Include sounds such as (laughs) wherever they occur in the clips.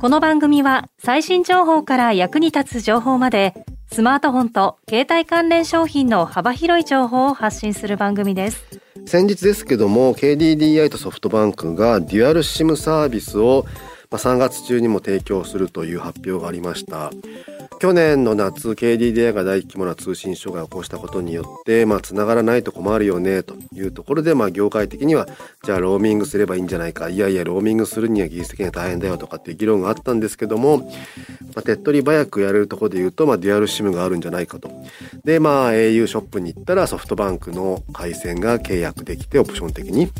この番組は最新情報から役に立つ情報までスマートフォンと携帯関連商品の幅広い情報を発信する番組です。先日ですけども KDDI とソフトバンクがデュアル SIM サービスを3月中にも提供するという発表がありました去年の夏 KDDI が大規模な通信障害を起こしたことによってまあ繋がらないと困るよねというところでまあ業界的にはじゃあローミングすればいいんじゃないか。いやいやローミングするには技術的には大変だよとかっていう議論があったんですけども、まあ、手っ取り早くやれるところで言うと、まあ、デュアル SIM があるんじゃないかと。でまあ au ショップに行ったらソフトバンクの回線が契約できてオプション的に。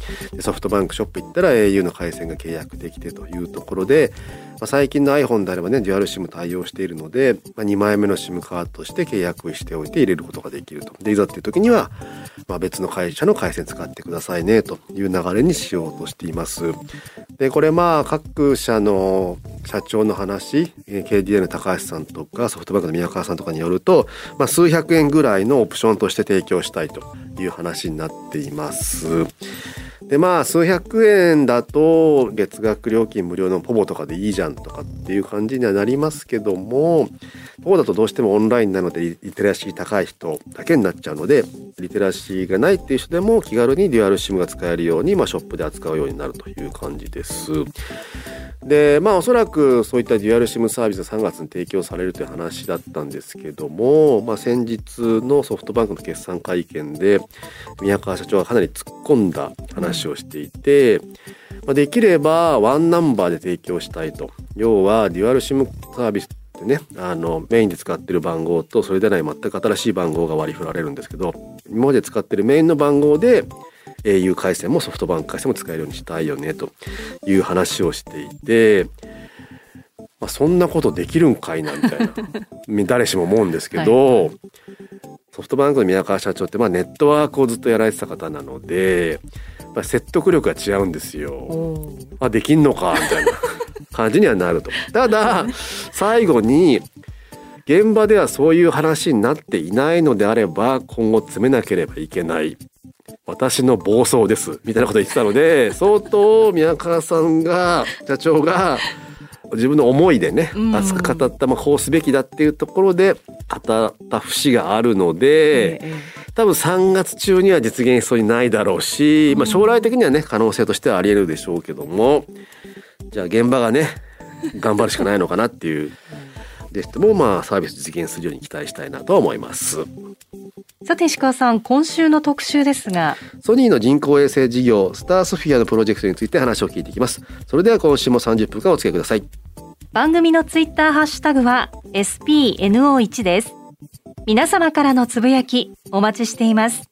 ソフトバンクショップ行ったら au の回線が契約できてというところで、まあ、最近の iPhone であればねデュアル SIM 対応しているので、まあ、2枚目の SIM カードとして契約しておいて入れることができると。でいざっていう時には、まあ、別の会社の回線使ってくださいねという流れにしようとしています。でこれまあ各社の社長の話 KDDI の高橋さんとかソフトバンクの宮川さんとかによると、まあ、数百円ぐらいのオプションとして提供したいと。いう話になっています。でまあ数百円だと月額料金無料のポボとかでいいじゃんとかっていう感じにはなりますけどもポボだとどうしてもオンラインなのでリテラシー高い人だけになっちゃうのでリテラシーがないっていう人でも気軽にデュアル SIM が使えるように、まあ、ショップで扱うようになるという感じです。でまあおそらくそういったデュアル SIM サービスが3月に提供されるという話だったんですけども、まあ、先日のソフトバンクの決算会見で宮川社長がかなり突っ込んだ話をしていて、ま、できればワンナンバーで提供したいと。要はデュアル SIM サービスってねあのメインで使ってる番号とそれでない全く新しい番号が割り振られるんですけど今まで使ってるメインの番号で au 回線もソフトバンク回線も使えるようにしたいよねという話をしていて、まあ、そんなことできるんかいなみたいな (laughs) 誰しも思うんですけど、ソフトバンクの宮川社長ってまあネットワークをずっとやられてた方なのでやっぱり説得力が違うんですよ。あできんのかみたいな (laughs) 感じにはなると。ただ最後に現場ではそういう話になっていないのであれば今後詰めなければいけない私の暴走ですみたいなことを言ってたので相当宮川さんが社長が自分の思いでねうん。熱く語った、まあ、こうすべきだっていうところで語った節があるので、多分3月中には実現しそうにないだろうし、まあ、将来的にはね可能性としてはあり得るでしょうけどもじゃあ現場がね頑張るしかないのかなっていう。(laughs) でしてもまあサービス実現するように期待したいなとは思います。さて石川さん、今週の特集ですが、ソニーの人工衛星事業スタースフィアのプロジェクトについて話を聞いていきます。それでは今週も30分間お付き合いください。番組のツイッターハッシュタグは SPNO1 です。皆様からのつぶやきお待ちしています。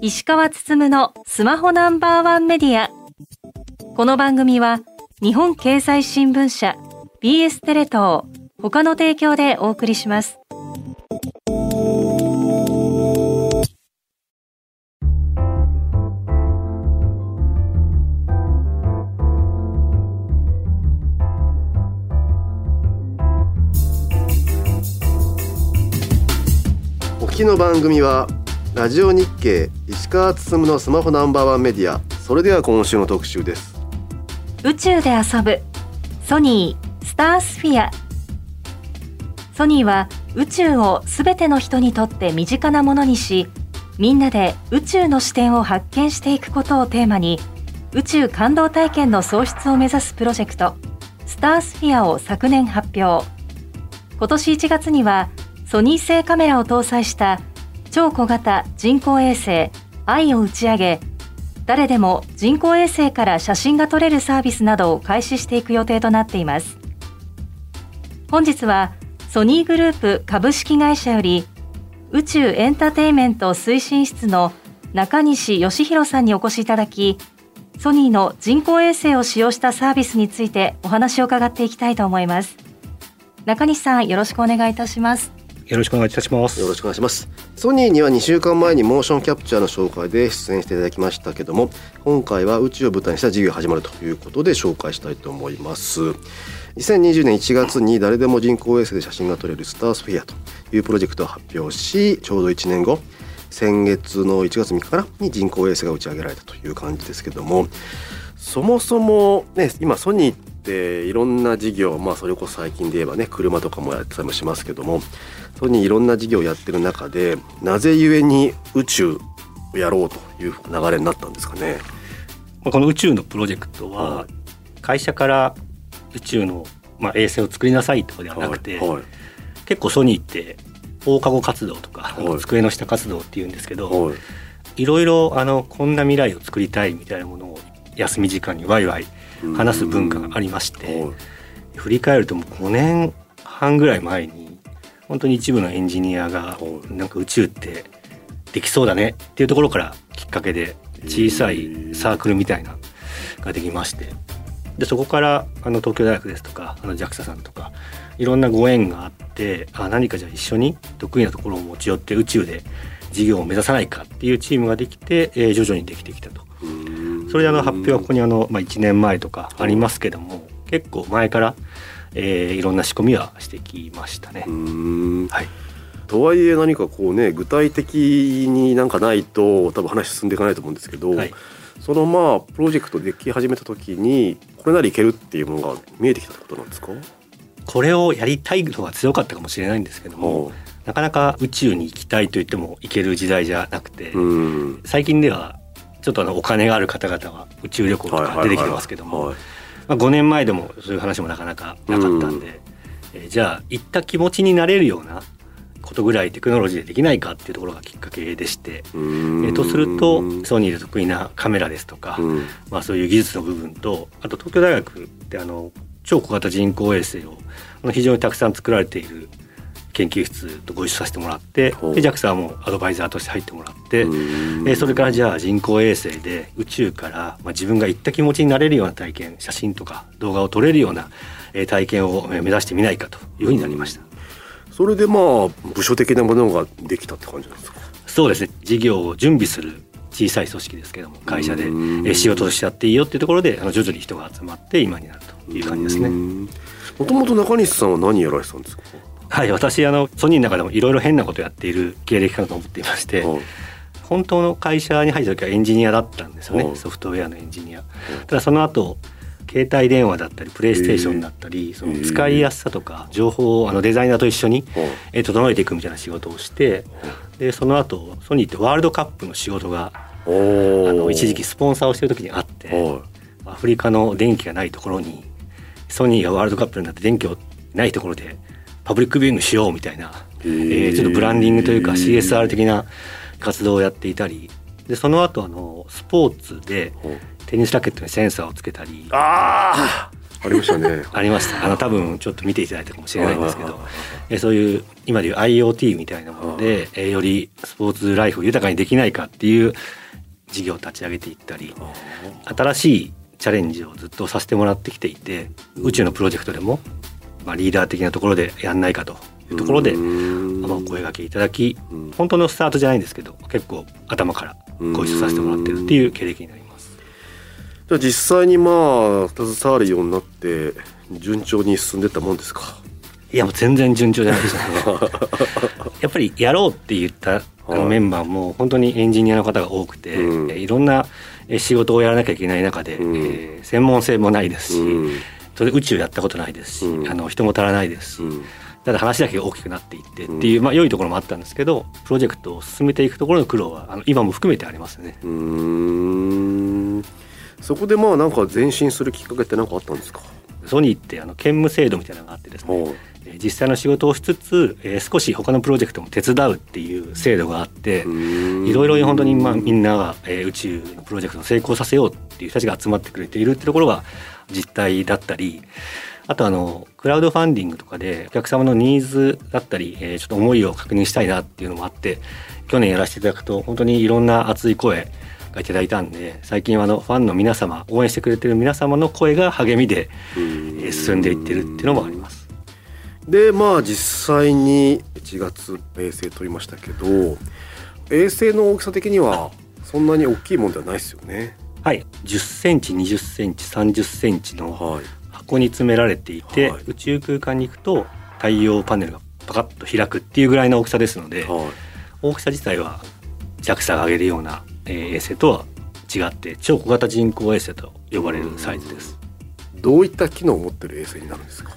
石川つつむのスマホナンバーワンメディア。この番組は日本経済新聞社 BS テレ東他の提供でお送りします。お聞きの番組はラジオ日経石川つつむのスマホナンバーワンメディア。それでは今週の特集です。宇宙で遊ぶソニースタースフィア。ソニーは宇宙をすべての人にとって身近なものにしみんなで宇宙の視点を発見していくことをテーマに宇宙感動体験の創出を目指すプロジェクトスタースフィアを昨年発表。今年1月にはソニー製カメラを搭載した超小型人工衛星 i を打ち上げ誰でも人工衛星から写真が撮れるサービスなどを開始していく予定となっています。本日はソニーグループ株式会社より宇宙エンターテインメント推進室の中西義弘さんにお越しいただきソニーの人工衛星を使用したサービスについてお話を伺っていきたいと思います。中西さんよろしくお願いいたします。よろしくお願いいたします。よろしくお願いしますソニーには2週間前にモーションキャプチャーの紹介で出演していただきましたけども今回は宇宙を舞台にした事業が始まるということで紹介したいと思います。2020年1月に誰でも人工衛星で写真が撮れるスタースフィアというプロジェクトを発表しちょうど1年後先月の1月3日からに人工衛星が打ち上げられたという感じですけどもそもそもね今ソニーっていろんな事業まあそれこそ最近で言えばね車とかもやってたりもしますけどもソニーいろんな事業をやってる中でなぜゆえに宇宙をやろうという流れになったんですかね？この宇宙のプロジェクトは会社から宇宙の、まあ、衛星を作りなさいとかではなくて、はいはい。結構ソニーって放課後活動とか、はい。机の下活動っていうんですけど、はい。いろいろあのこんな未来を作りたいみたいなものを休み時間にワイワイ話す文化がありましてはい。振り返るともう5年半ぐらい前に本当に一部のエンジニアがはい。なんか宇宙ってできそうだねっていうところからきっかけで小さいサークルみたいなができましてでそこからあの東京大学ですとかあの JAXA さんとかいろんなご縁があってあ何かじゃあ一緒に得意なところを持ち寄って宇宙で事業を目指さないかっていうチームができて、えー徐々にできてきたと。それであの発表はここにあの、まあ、1年前とかありますけども結構前から、えーいろんな仕込みはしてきましたね。はい、とはいえ何かこうね具体的になんかないと多分話進んでいかないと思うんですけど、はい。そのまあプロジェクトでき始めた時にこれならいけるっていうものが見えてきたってことなんですか、これをやりたいのが強かったかもしれないんですけども、はなかなか宇宙に行きたいと言っても行ける時代じゃなくて、最近ではちょっとあのお金がある方々は宇宙旅行とか出てきてますけども、はいまあ、5年前でもそういう話もなかなかなかったんで、えーじゃあ行った気持ちになれるようなことぐらいテクノロジーでできないかっていうところがきっかけでして、えーとするとソニーで得意なカメラですとか、うん。まあ、そういう技術の部分とあと東京大学ってあの超小型人工衛星を非常にたくさん作られている研究室とご一緒させてもらってで JAXA もアドバイザーとして入ってもらって、うん。えーそれからじゃあ人工衛星で宇宙から、まあ、自分が行った気持ちになれるような体験写真とか動画を撮れるような、えー体験をえー目指してみないかというふうになりました。それでまあ部署的なものができたって感じなんですか？そうですね。事業を準備する小さい組織ですけども会社で、仕事としてやっていいよっていうところであの徐々に人が集まって今になるという感じですね。もともと中西さんは何やられてたんですか？はい私あのソニーの中でもいろいろ変なことやっている経歴かなと思っていまして、はい。本当の会社に入った時はエンジニアだったんですよね、はい。ソフトウェアのエンジニア。ただその後携帯電話だったりプレイステーションだったり、その使いやすさとか情報をあのデザイナーと一緒に、はいえー整えていくみたいな仕事をしてでその後ソニーってワールドカップの仕事があの一時期スポンサーをしてる時にあって、はアフリカの電気がないところにソニーがワールドカップになって電気をないところでパブリックビューイングしようみたいな、えーちょっとブランディングというか CSR 的な活動をやっていたりでその後あのスポーツでテニスラケットにセンサーをつけたり。ああありましたね。ありました。あの多分ちょっと見ていただいたかもしれないんですけど。えーそういう今でいう IoT みたいなもので、えーよりスポーツライフを豊かにできないかっていう事業を立ち上げていったり。新しいチャレンジをずっとさせてもらってきていて宇宙のプロジェクトでも、まあ、リーダー的なところでやんないかというところで、お声掛けいただきうん。本当のスタートじゃないんですけど結構頭からご一緒させてもらってるっていう経歴になります。じゃあ実際にまあ携わるようになって順調に進んでったもんですか？いやもう全然順調じゃないです。ね (laughs) やっぱりやろうって言ったメンバーも本当にエンジニアの方が多くて、うん。えいろんなえ仕事をやらなきゃいけない中で、うん。えー専門性もないですし、うん。それで宇宙やったことないですし、うん。あの人も足らないですし、うんただ話だけが大きくなっていってっていう、まあ良いところもあったんですけどプロジェクトを進めていくところの苦労はあの今も含めてありますね。うーん。そこでまあなんか前進するきっかけって何かあったんですか？ソニーってあの兼務制度みたいなのがあってですね、実際の仕事をしつつ、えー少し他のプロジェクトも手伝うっていう制度があって、いろいろ本当にまあみんなが、えー宇宙のプロジェクトを成功させようっていう人たちが集まってくれているってところが実態だったりあとあのクラウドファンディングとかでお客様のニーズだったり、えーちょっと思いを確認したいなっていうのもあって去年やらせていただくと本当にいろんな熱い声がいただいたんで最近はあのファンの皆様応援してくれてる皆様の声が励みで、えー進んでいってるっていうのもあります。でまあ実際に1月衛星撮りましたけど衛星の大きさ的にはそんなに大きいもんではないですよね。はい10センチ20センチ30センチのはい。箱に詰められていて、はい宇宙空間に行くと太陽パネルがパカッと開くっていうぐらいの大きさですのでは大きさ自体は JAXA が上げるような、えー衛星とは違って超小型人工衛星と呼ばれるサイズです。い。どういった機能を持ってる衛星になるんですか？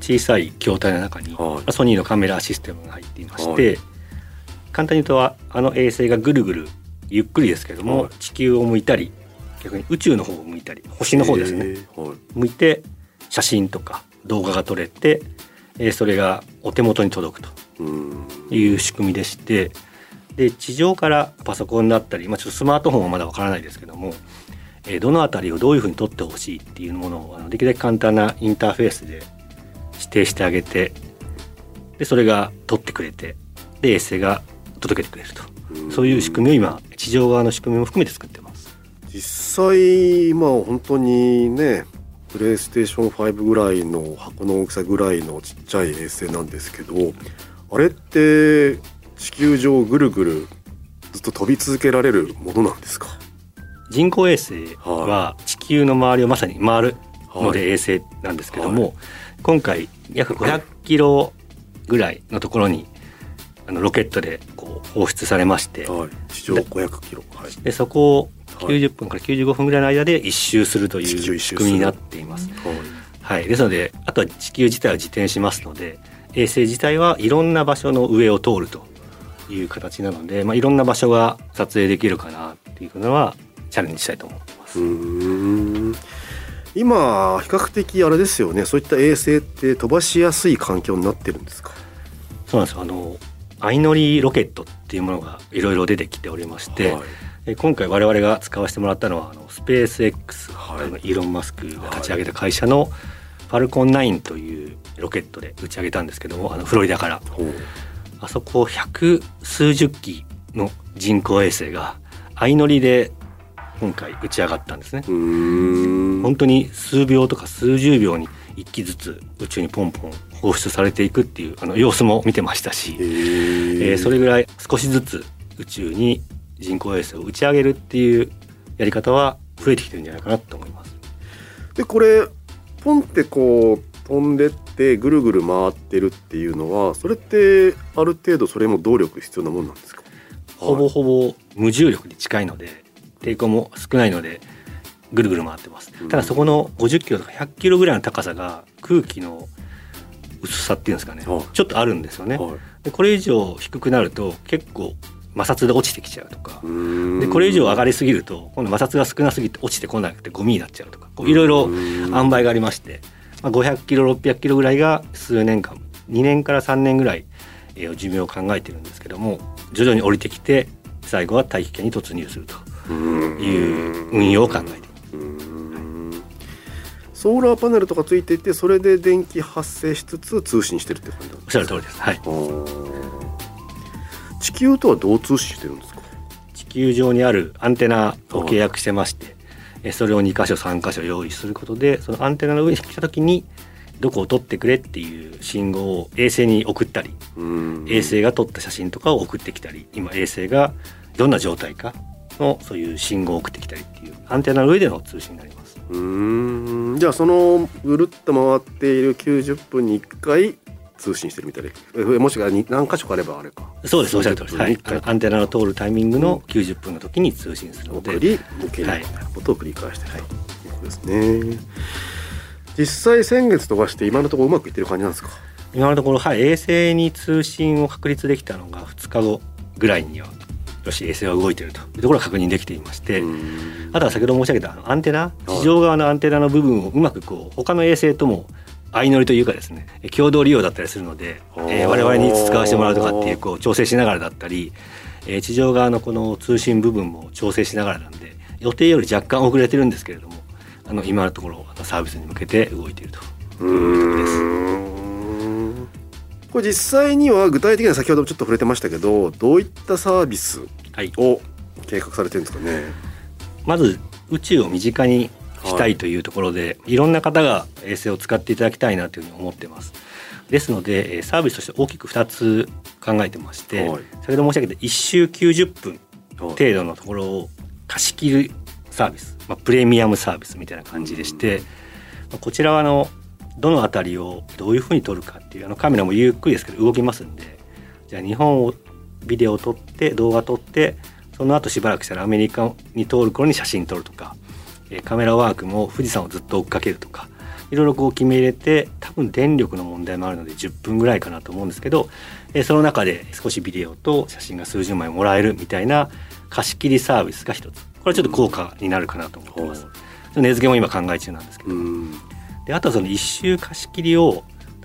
小さい筐体の中に、はいソニーのカメラシステムが入っていまして、簡単に言うとああの衛星がぐるぐるゆっくりですけども、はい地球を向いたり逆に宇宙の方を向いたり星の方ですね。向いて写真とか動画が撮れて、えーそれがお手元に届くとうん。いう仕組みでしてで地上からパソコンだったり、まあ、ちょっとスマートフォンはまだわからないですけども、えーどの辺りをどういうふうに撮ってほしいっていうものをあのできるだけ簡単なインターフェースで指定してあげてでそれが撮ってくれてで衛星が届けてくれるとそういう仕組みを今地上側の仕組みも含めて作ってます。実際まあ本当にねプレイステーション5ぐらいの箱の大きさぐらいのちっちゃい衛星なんですけどあれって地球上ぐるぐるずっと飛び続けられるものなんですか？人工衛星は地球の周りをまさに回るのはい。で衛星なんですけども、今回約500キロぐらいのところにあのロケットでこう放出されましてはい。地上500キロ。はい。でそこをはい90分から95分ぐらいの間で一周するという仕組みになっています。はい。はい、ですのであとは地球自体は自転しますので衛星自体はいろんな場所の上を通るという形なので、まあ、いろんな場所が撮影できるかなっていうのはチャレンジしたいと思ってます。うーん。今比較的あれですよね。そういった衛星って飛ばしやすい環境になってるんですか？そうなんですよ。あの相乗りロケットっていうものがいろいろ出てきておりまして、はいえ今回我々が使わせてもらったのはあのスペース X、はい。あのイーロン・マスクが立ち上げた会社のファルコン9というロケットで打ち上げたんですけどもあのフロリダから。あそこ百数十機の人工衛星が相乗りで今回打ち上がったんですね。本当に数秒とか数十秒に一機ずつ宇宙にポンポン放出されていくっていうあの様子も見てましたし、へえーーそれぐらい少しずつ宇宙に人工衛星を打ち上げるっていうやり方は増えてきてるんじゃないかなと思います。でこれポンってこう飛んでってぐるぐる回ってるっていうのはそれってある程度それも動力必要なもんなんですか？ほぼほぼ無重力に近いので抵抗も少ないのでぐるぐる回ってますうんただそこの50キロとか100キロぐらいの高さが空気の薄さっていうんです。かねはいちょっとあるん。ですよねはいでこれ以上低くなると結構摩擦で落ちてきちゃうとか。でこれ以上上がりすぎると今度摩擦が少なすぎて落ちてこなくてゴミになっちゃうとか。いろいろ塩梅がありまして、まあ、500キロ600キロぐらいが数年間2年から3年ぐらいえー寿命を考えてるんですけども徐々に降りてきて最後は大気圏に突入すると。いう運用を考えていソーラーパネルとかついていてそれで電気発生しつつ通信してるって感じおっしゃる通りです。はい。地球とはどう通信してるんですか？地球上にあるアンテナを契約してまして、えそれを2箇所3箇所用意することでそのアンテナの上に来た時にどこを撮ってくれっていう信号を衛星に送ったりうん。衛星が撮った写真とかを送ってきたり今衛星がどんな状態かのそういう信号を送ってきたりっていうアンテナの上での通信になります。うーん。じゃあそのぐるっと回っている90分に1回通信してるみたいで。えもしくはに何箇所かあればあれか。そうですおっしゃる通り。はい。90。分に1あのアンテナの通るタイミングの90分の時に通信するので、回送り受けるみたい。なことを繰り返してると。い。うことですね。実際先月飛ばして今のところうまくいってる感じなんですか？今のところ、はい、衛星に通信を確立できたのが2日後ぐらいにはよし衛星は動いていると。いうところが確認できていまして、うん。あとは先ほど申し上げたアンテナ？はい。地上側のアンテナの部分をうまくこう他の衛星とも相乗りというかですね共同利用だったりするので、えー我々に使わせてもらうとかっていうこう調整しながらだったり、えー地上側のこの通信部分も調整しながらなんで予定より若干遅れてるんですけれどもあの今のところサービスに向けて動いていると。うーん。これ実際には具体的には先ほどちょっと触れてましたけどどういったサービスはい、を計画されてるんですかね？まず宇宙を身近にしたいというところで、い、ろんな方が衛星を使っていただきたいなというふうに思ってます。ですのでえーサービスとして大きく2つ考えてまして、はい。先ほど申し上げた1週90分はい。程度のところを貸し切るサービス、まあ、プレミアムサービスみたいな感じでして、まあこちらはあのどの辺りをどういうふうに撮るかっていうあのカメラもゆっくりですけど動きますんでじゃあ日本をビデオを撮って動画撮ってその後しばらくしたらアメリカに通る頃に写真撮るとか、えーカメラワークも富士山をずっと追っかけるとかいろいろこう決め入れて多分電力の問題もあるので10分ぐらいかなと思うんですけど、えーその中で少しビデオと写真が数十枚もらえるみたいな貸し切りサービスが一つ。これはちょっと効果になるかなと思ってます。値付けも今考え中なんですけど、うん。であとはその一周貸し切りを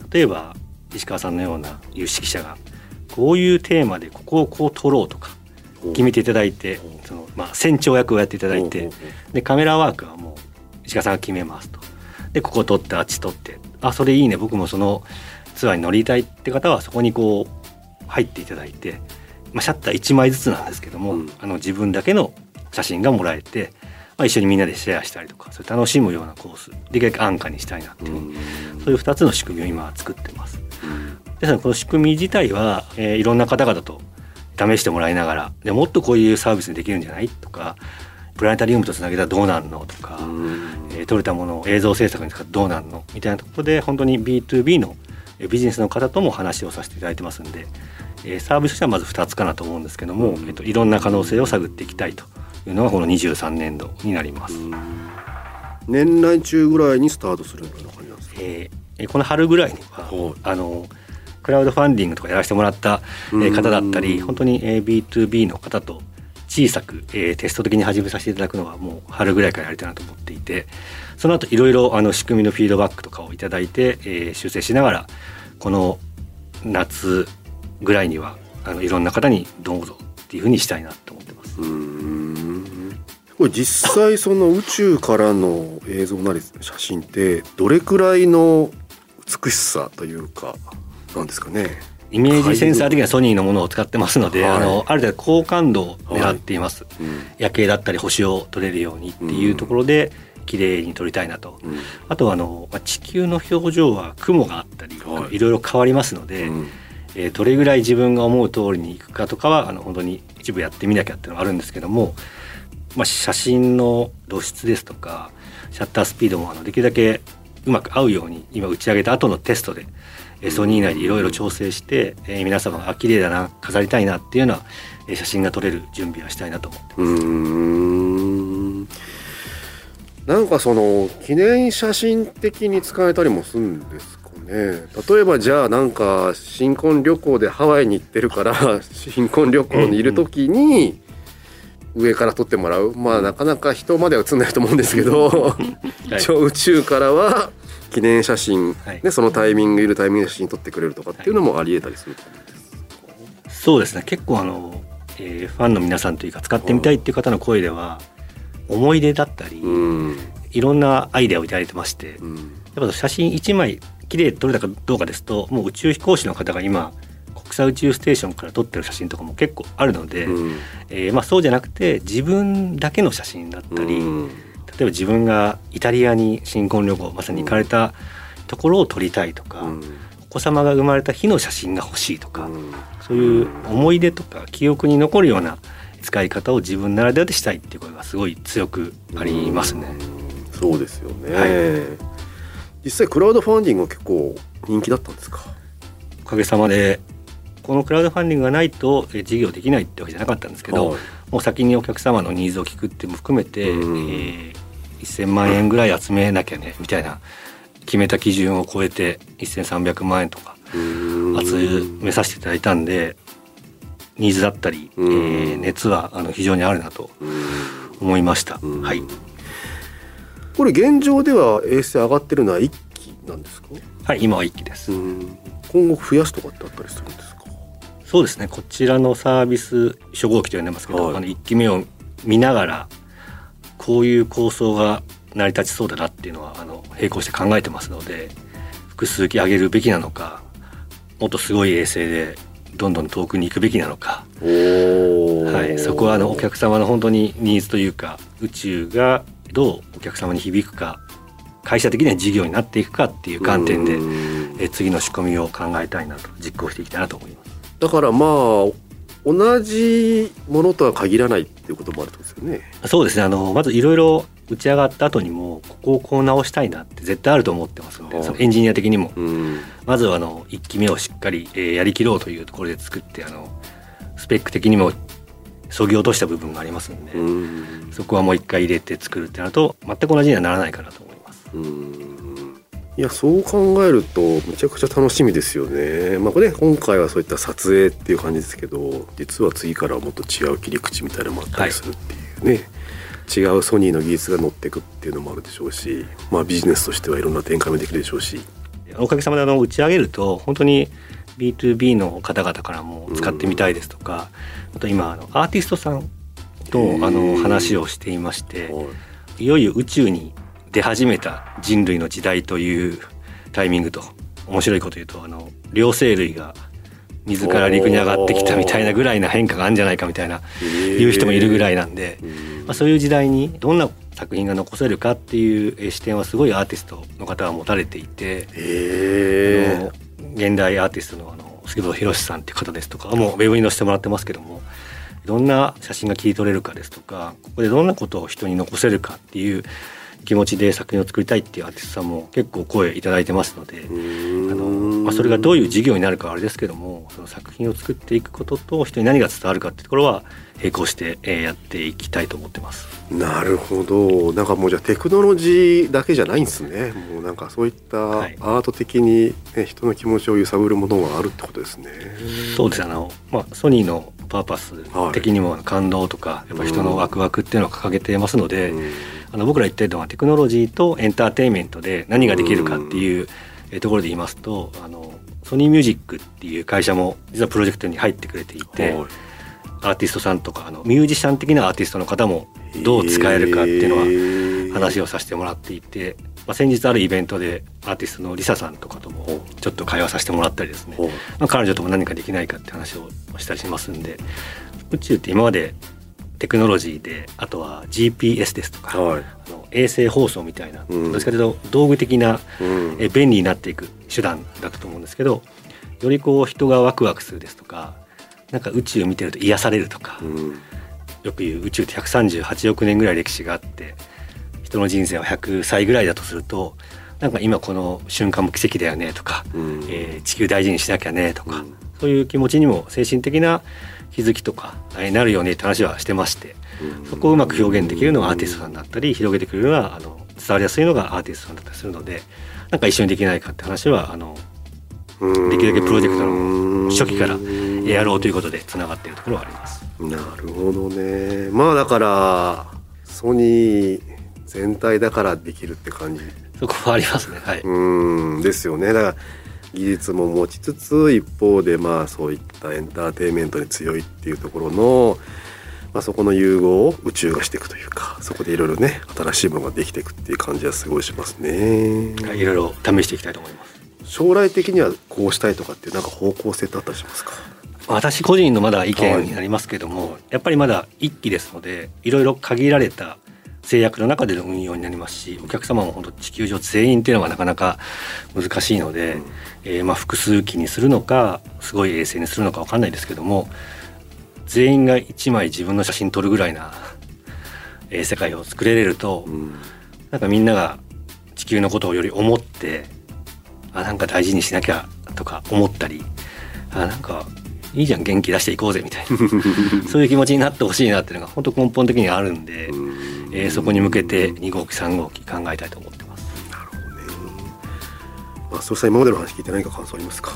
例えば石川さんのような有識者がこういうテーマでここをこう撮ろうとか決めていただいてその、まあ、船長役をやっていただいてでカメラワークはもう石川さんが決めますと。でここ撮ってあっち撮って。あそれいいね。僕もそのツアーに乗りたいって方はそこにこう入っていただいて、まあ、シャッター1枚ずつなんですけども、うん。あの自分だけの写真がもらえて、まあ、一緒にみんなでシェアしたりとかそれ楽しむようなコースできるだけ安価にしたいなっていうふうに、そういう2つの仕組みを今作ってます。ですのでこの仕組み自体は、えーいろんな方々と試してもらいながらでもっとこういうサービスにできるんじゃない？とかプラネタリウムとつなげたらどうなんの？とか、えー撮れたものを映像制作に使ってどうなんの？みたいなところで本当に B2B のえービジネスの方とも話をさせていただいてますんで、えーサービスとしてはまず2つかなと思うんですけども、えっといろんな可能性を探っていきたいというのがこの23年度になります。年内中ぐらいにスタートするような感じなんですか？えーこの春ぐらいには、はい。あのクラウドファンディングとかやらせてもらった、えー方だったりうん本当に、えー B2B の方と小さく、えーテスト的に始めさせていただくのはもう春ぐらいからやりたいなと思っていてその後いろいろあの仕組みのフィードバックとかをいただいて、えー修正しながらこの夏ぐらいにはあのいろんな方にどうぞっていうふうにしたいなと思ってます。これ実際その宇宙からの映像なり写真ってどれくらいの美しさというかなんですかね。イメージセンサー的なソニーのものを使ってますので、はい。あのある程度高感度を狙っています。うん。夜景だったり星を撮れるようにっていうところで綺麗に撮りたいなと、うん。あとはあのまあ地球の表情は雲があったり、はい。い、ろいろ変わりますので、うん。えーどれぐらい自分が思う通りにいくかとかはあの本当に一部やってみなきゃっていうのがあるんですけども、まあ、写真の露出ですとかシャッタースピードもあのできるだけうまく合うように今打ち上げた後のテストでえーソニー内でいろいろ調整して、えー皆様があ綺麗だな飾りたいなっていうようなえー写真が撮れる準備はしたいなと思ってます。うーん。なんかその記念写真的に使えたりもするんですかね。例えばじゃあなんか新婚旅行でハワイに行ってるから (laughs) 新婚旅行にいる時に上から撮ってもらう。まあなかなか人までは映んないと思うんですけど (laughs) (laughs) はい。一応宇宙からは記念写真、はい。ね、そのタイミングいるタイミングで写真撮ってくれるとかっていうのもありえたりすると思うんです。そうですね。結構あの、えーファンの皆さんというか使ってみたいっていう方の声では思い出だったり、うん。いろんなアイデアをいただいてまして、うん。やっぱ写真1枚綺麗に撮れたかどうかですともう宇宙飛行士の方が今国際宇宙ステーションから撮ってる写真とかも結構あるので、うん。えーまあ、そうじゃなくて自分だけの写真だったり、うん例えば自分がイタリアに新婚旅行まさに行かれたところを撮りたいとか、うん。お子様が生まれた日の写真が欲しいとか、うん。そういう思い出とか記憶に残るような使い方を自分ならではでしたいっていう声がすごい強くありますね。そうですよね、はい。実際クラウドファンディングは結構人気だったんですか？おかげさまでこのクラウドファンディングがないとえ事業できないってわけじゃなかったんですけど、はい。もう先にお客様のニーズを聞くっても含めて、うん。えー1,000万円ぐらい集めなきゃねみたいな決めた基準を超えて1,300万円とか集めさせていただいたんでニーズだったり、えうん。ー熱はあの非常にあるなと思いました。うん。はい、これ現状では衛星上がってるのは1機なんですか、はい、今は一期です。今後増やすとかってあったりするんですか？そうですね。こちらのサービス初号機と呼んでますけど、はい。あの1機目を見ながらこういう構想が成り立ちそうだなっていうのはあの並行して考えてますので複数機上げるべきなのかもっとすごい衛星でどんどん遠くに行くべきなのか、はい、そこはあのお客様の本当にニーズというか宇宙がどうお客様に響くか会社的には事業になっていくかっていう観点でうん。え次の仕込みを考えたいなと実行していきたいなと思います。だからまあ同じものとは限らないっていうこともあるとですよね。そうですね。あのまずいろいろ打ち上がった後にもここをこう直したいなって絶対あると思ってますので、そのエンジニア的にも、うん、まずはあの1期目をしっかり、えー、やりきろうというところで作ってあのスペック的にもそぎ落とした部分がありますので、うん、そこはもう一回入れて作るってなると全く同じにはならないかなと思います。うんいやそう考えるとめちゃくちゃ楽しみですよね。まあこれ今回はそういった撮影っていう感じですけど実は次からはもっと違う切り口みたいなのもあったりするっていうね、はい、違うソニーの技術が乗っていくっていうのもあるでしょうし、まあ、ビジネスとしてはいろんな展開もできるでしょうし。おかげさまであの打ち上げると本当に B2B の方々からも使ってみたいですとか、あと今あのアーティストさんとあの話をしていまして、いよいよ宇宙に出始めた人類の時代というタイミングと面白いこと言うとあの両生類が水から陸に上がってきたみたいなぐらいな変化があるんじゃないかみたいな言う人もいるぐらいなんで、まあ、そういう時代にどんな作品が残せるかっていう視点はすごいアーティストの方は持たれていて、あの現代アーティストのあの杉本博さんっていう方ですとかもうウェブに載せてもらってますけどもどんな写真が切り取れるかですとかここでどんなことを人に残せるかっていう気持ちで作品を作りたいっていうアーティストさんも結構声いただいてますのであの、まあ、それがどういう事業になるかはあれですけどもその作品を作っていくことと人に何が伝わるかっていうところは並行してやっていきたいと思ってます。なるほど。なんかもうじゃあテクノロジーだけじゃないんですね。もうなんかそういったアート的に、ね、人の気持ちを揺さぶるものがあるってことですね。そうです。あの、まあ、ソニーのパーパス的にも感動とかやっぱ人のワクワクっていうのを掲げてますので、うん、あの僕ら言ってるのはテクノロジーとエンターテインメントで何ができるかっていうところで言いますとあのソニーミュージックっていう会社も実はプロジェクトに入ってくれていて。はい。アーティストさんとかあのミュージシャン的なアーティストの方もどう使えるかっていうのは話をさせてもらっていて、まあ、先日あるイベントでアーティストのリサさんとかともちょっと会話させてもらったりですね、まあ、彼女とも何かできないかって話をしたりしますんで宇宙って今までテクノロジーであとは GPS ですとか、はい、あの衛星放送みたいな、うん、どっちかというと道具的な、うん、え便利になっていく手段だったと思うんですけどよりこう人がワクワクするですとかなんか宇宙を見てると癒されるとか、うん、よく言う宇宙って138億年ぐらい歴史があって人の人生は100歳ぐらいだとするとなんか今この瞬間も奇跡だよねとか、うん、えー、地球大事にしなきゃねとか、うん、そういう気持ちにも精神的な気づきとかになるよねって話はしてまして、うん、そこをうまく表現できるのがアーティストさんだったり広げてくれるのはあの伝わりやすいのがアーティストさんだったりするのでなんか一緒にできないかって話はあのできるだけプロジェクトの初期からやろうということでつながっているところはあります。なるほどね。まあだからソニー全体だからできるって感じ。そこはありますね。はい。うん。ですよね。だから技術も持ちつつ一方でまあそういったエンターテインメントに強いっていうところの、まあ、そこの融合を宇宙がしていくというかそこでいろいろね新しいものができていくっていう感じはすごいしますね。いろいろ試していきたいと思います。将来的にはこうしたいとかっていうなんか方向性ってあったりしますか？私個人のまだ意見になりますけども、はい、やっぱりまだ1期ですのでいろいろ限られた制約の中での運用になりますしお客様も本当地球上全員っていうのがなかなか難しいので、うん、えー、まあ複数機にするのかすごい衛星にするのか分かんないですけども全員が1枚自分の写真撮るぐらいな、えー、世界を作れれると、うん、なんかみんなが地球のことをより思ってあなんか大事にしなきゃとか思ったりあなんかいいじゃん元気出していこうぜみたいな (laughs) そういう気持ちになってほしいなっていうのが本当根本的にあるんで、えー、そこに向けて2号機3号機考えたいと思ってます。なるほどね。まあ、そさん今までの話聞いて何か感想ありますか？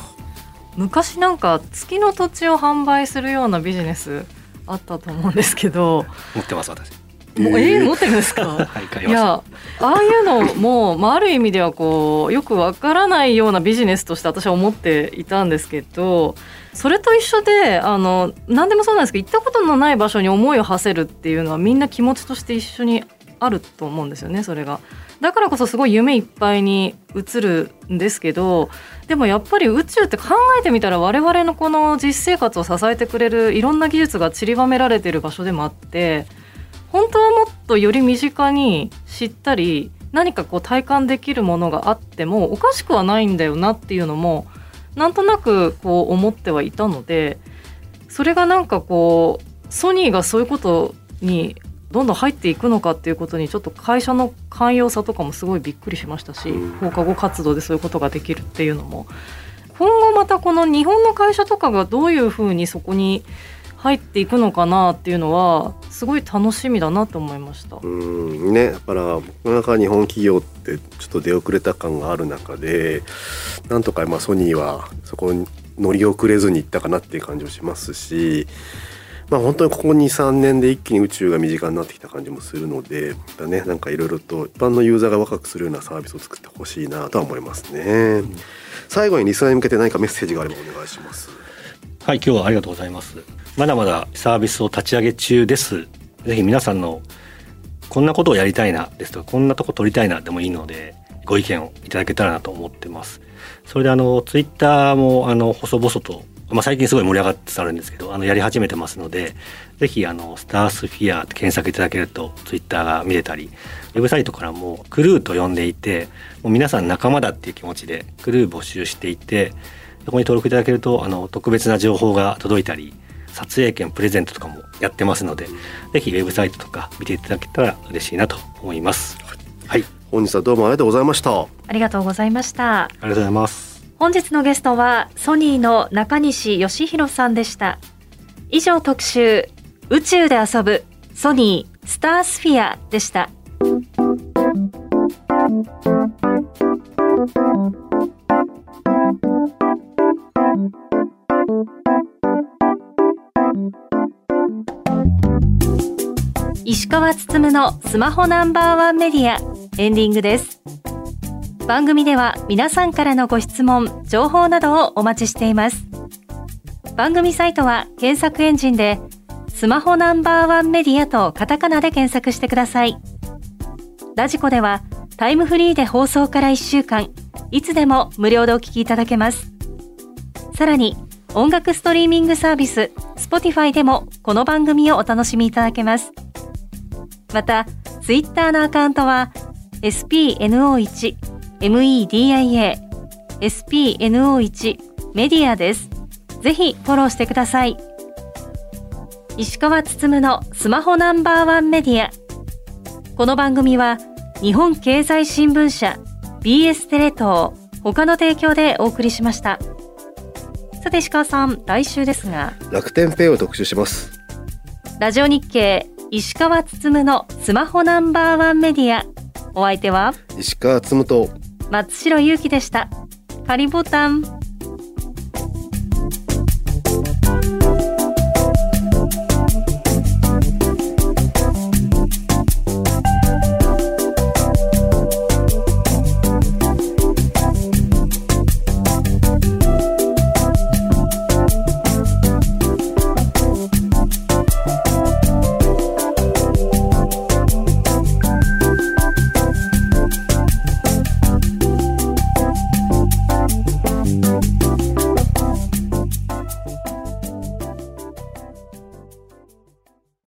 昔なんか月の土地を販売するようなビジネスあったと思うんですけど持ってます私えー、持ってるんですか？はい、いやああいうのも、まあ、ある意味ではこうよくわからないようなビジネスとして私は思っていたんですけどそれと一緒であの何でもそうなんですけど行ったことのない場所に思いを馳せるっていうのはみんな気持ちとして一緒にあると思うんですよねそれが。だからこそすごい夢いっぱいに映るんですけどでもやっぱり宇宙って考えてみたら我々のこの実生活を支えてくれるいろんな技術が散りばめられてる場所でもあって本当はもっとより身近に知ったり何かこう体感できるものがあってもおかしくはないんだよなっていうのもなんとなくこう思ってはいたのでそれがなんかこうソニーがそういうことにどんどん入っていくのかっていうことにちょっと会社の寛容さとかもすごいびっくりしましたし放課後活動でそういうことができるっていうのも。今後またこの日本の会社とかがどういうふうにそこに入っていくのかなっていうのはすごい楽しみだなと思いました。うんねだから僕の中日本企業ってちょっと出遅れた感がある中でなんとかまあソニーはそこに乗り遅れずにいったかなっていう感じもしますし。まあ、本当にここ23年で一気に宇宙が身近になってきた感じもするのでだねなんかいろいろと一般のユーザーが若くするようなサービスを作ってほしいなとは思いますね、うん、最後にリスナーに向けて何かメッセージがあればお願いしますはい今日はありがとうございますまだまだサービスを立ち上げ中です。ぜひ皆さんのこんなことをやりたいなですとかこんなとこ取りたいなでもいいのでご意見をいただけたらなと思ってます。それであのツイッターもあの細々とまあ、最近すごい盛り上がってたんですけどあのやり始めてますのでぜひあのスタースフィアって検索いただけるとツイッターが見れたりウェブサイトからもクルーと呼んでいてもう皆さん仲間だっていう気持ちでクルー募集していてそこに登録いただけるとあの特別な情報が届いたり撮影券プレゼントとかもやってますので、ぜひウェブサイトとか見ていただけたら嬉しいなと思います。はい。本日はどうもありがとうございました。ありがとうございました。ありがとうございます。本日のゲストはソニーの中西義弘さんでした以上特集宇宙で遊ぶソニースタースフィアでした石川つつむのスマホナンバーワンメディアエンディングです番組では皆さんからのご質問、情報などをお待ちしています。番組サイトは検索エンジンでスマホナンバーワンメディアとカタカナで検索してください。ラジコではタイムフリーで放送から1週間、いつでも無料でお聞きいただけます。さらに音楽ストリーミングサービス Spotify でもこの番組をお楽しみいただけます。また、Twitter のアカウントは spno1 media spno1 メディアです。ぜひフォローしてください。石川つつむのスマホナンバーワンメディア。この番組は日本経済新聞社 BS テレ東他の提供でお送りしました。さて石川さん、来週ですが。楽天ペイを特集します。ラジオ日経石川つつむのスマホナンバーワンメディア。お相手は？石川つむと松代ゆうきでした。仮ボタン。